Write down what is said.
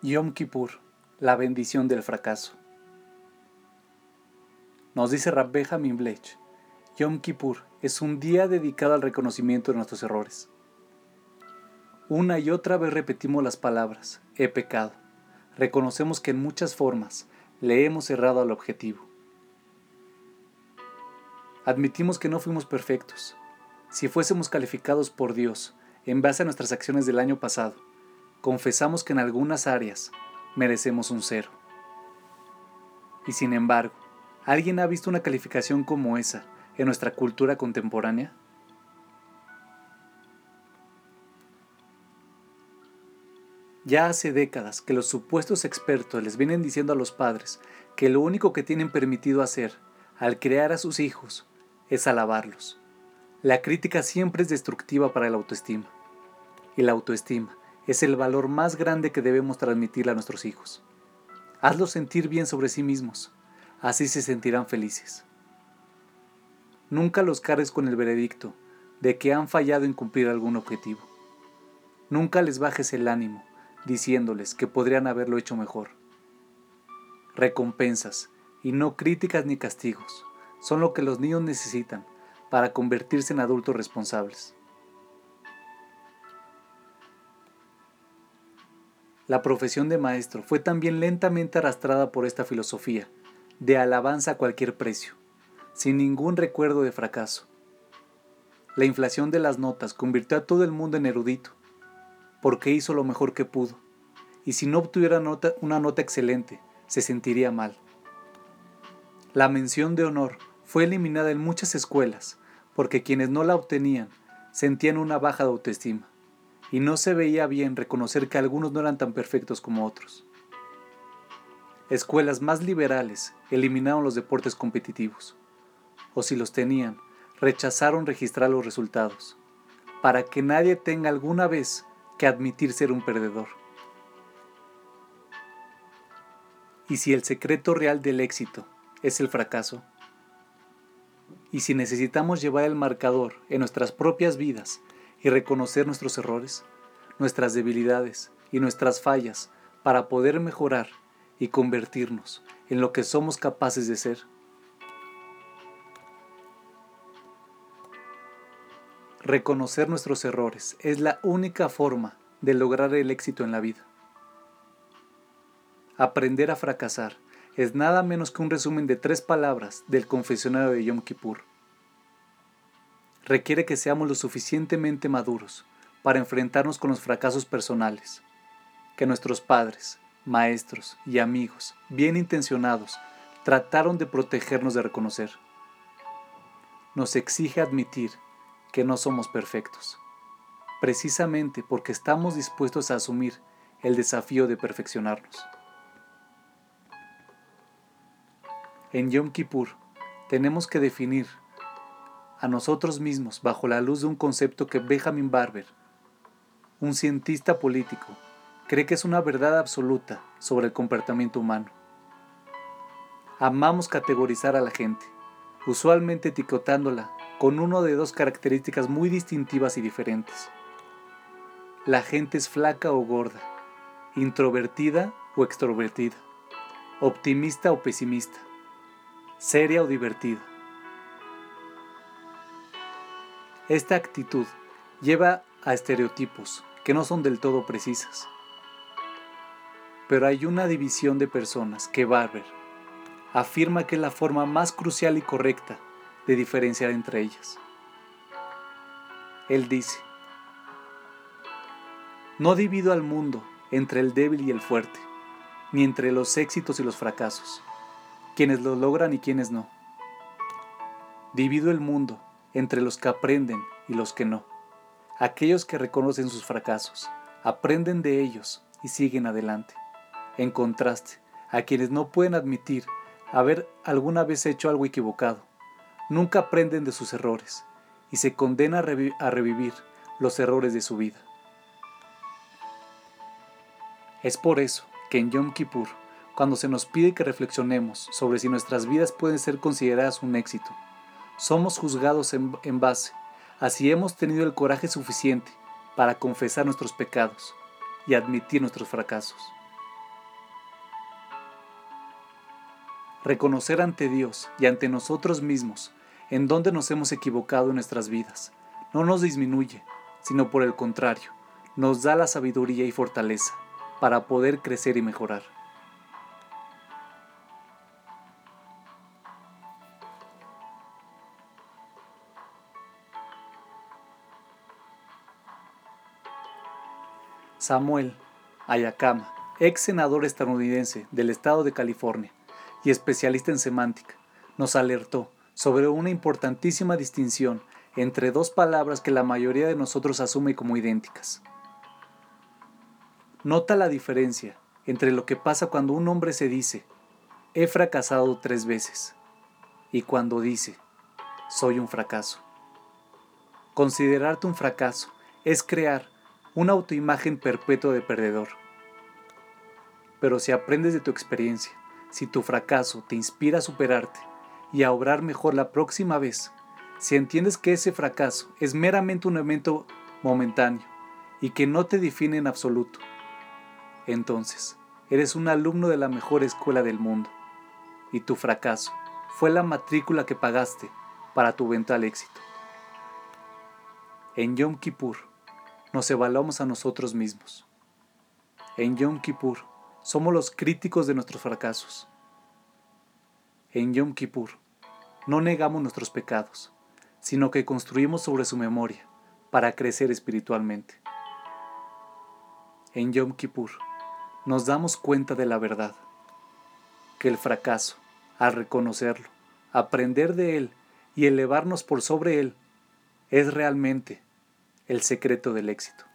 Yom Kippur, la bendición del fracaso. Nos dice Rabbe Blech, Yom Kippur es un día dedicado al reconocimiento de nuestros errores. Una y otra vez repetimos las palabras, he pecado. Reconocemos que en muchas formas le hemos errado al objetivo. Admitimos que no fuimos perfectos. Si fuésemos calificados por Dios en base a nuestras acciones del año pasado, confesamos que en algunas áreas merecemos un cero. Y sin embargo, ¿alguien ha visto una calificación como esa en nuestra cultura contemporánea? Ya hace décadas que los supuestos expertos les vienen diciendo a los padres que lo único que tienen permitido hacer al crear a sus hijos es alabarlos. La crítica siempre es destructiva para la autoestima. Y la autoestima es el valor más grande que debemos transmitir a nuestros hijos. Hazlos sentir bien sobre sí mismos, así se sentirán felices. Nunca los cargues con el veredicto de que han fallado en cumplir algún objetivo. Nunca les bajes el ánimo diciéndoles que podrían haberlo hecho mejor. Recompensas y no críticas ni castigos son lo que los niños necesitan para convertirse en adultos responsables. La profesión de maestro fue también lentamente arrastrada por esta filosofía, de alabanza a cualquier precio, sin ningún recuerdo de fracaso. La inflación de las notas convirtió a todo el mundo en erudito, porque hizo lo mejor que pudo, y si no obtuviera una nota excelente, se sentiría mal. La mención de honor fue eliminada en muchas escuelas, porque quienes no la obtenían sentían una baja de autoestima y no se veía bien reconocer que algunos no eran tan perfectos como otros. Escuelas más liberales eliminaron los deportes competitivos, o si los tenían, rechazaron registrar los resultados, para que nadie tenga alguna vez que admitir ser un perdedor. Y si el secreto real del éxito es el fracaso, y si necesitamos llevar el marcador en nuestras propias vidas y reconocer nuestros errores, nuestras debilidades y nuestras fallas para poder mejorar y convertirnos en lo que somos capaces de ser. Reconocer nuestros errores es la única forma de lograr el éxito en la vida. Aprender a fracasar es nada menos que un resumen de tres palabras del confesionario de Yom Kippur requiere que seamos lo suficientemente maduros para enfrentarnos con los fracasos personales, que nuestros padres, maestros y amigos, bien intencionados, trataron de protegernos de reconocer. Nos exige admitir que no somos perfectos, precisamente porque estamos dispuestos a asumir el desafío de perfeccionarnos. En Yom Kippur tenemos que definir a nosotros mismos bajo la luz de un concepto que Benjamin Barber, un cientista político, cree que es una verdad absoluta sobre el comportamiento humano. Amamos categorizar a la gente, usualmente etiquetándola con una de dos características muy distintivas y diferentes. La gente es flaca o gorda, introvertida o extrovertida, optimista o pesimista, seria o divertida. Esta actitud lleva a estereotipos que no son del todo precisas. Pero hay una división de personas que Barber afirma que es la forma más crucial y correcta de diferenciar entre ellas. Él dice, no divido al mundo entre el débil y el fuerte, ni entre los éxitos y los fracasos, quienes lo logran y quienes no. Divido el mundo entre los que aprenden y los que no. Aquellos que reconocen sus fracasos, aprenden de ellos y siguen adelante. En contraste, a quienes no pueden admitir haber alguna vez hecho algo equivocado, nunca aprenden de sus errores y se condenan a, revivir los errores de su vida. Es por eso que en Yom Kippur, cuando se nos pide que reflexionemos sobre si nuestras vidas pueden ser consideradas un éxito, somos juzgados en, base a si hemos tenido el coraje suficiente para confesar nuestros pecados y admitir nuestros fracasos. Reconocer ante Dios y ante nosotros mismos en dónde nos hemos equivocado en nuestras vidas no nos disminuye, sino por el contrario, nos da la sabiduría y fortaleza para poder crecer y mejorar. Samuel Ayakama, ex senador estadounidense del estado de California y especialista en semántica, nos alertó sobre una importantísima distinción entre dos palabras que la mayoría de nosotros asume como idénticas. Nota la diferencia entre lo que pasa cuando un hombre se dice, he fracasado tres veces, y cuando dice, soy un fracaso. Considerarte un fracaso es crear una autoimagen perpetua de perdedor. Pero si aprendes de tu experiencia, si tu fracaso te inspira a superarte y a obrar mejor la próxima vez, si entiendes que ese fracaso es meramente un evento momentáneo y que no te define en absoluto, entonces eres un alumno de la mejor escuela del mundo y tu fracaso fue la matrícula que pagaste para tu eventual éxito. En Yom Kippur, nos evaluamos a nosotros mismos. En Yom Kippur somos los críticos de nuestros fracasos. En Yom Kippur no negamos nuestros pecados, sino que construimos sobre su memoria para crecer espiritualmente. En Yom Kippur nos damos cuenta de la verdad, que el fracaso, al reconocerlo, aprender de él y elevarnos por sobre él, es realmente el secreto del éxito.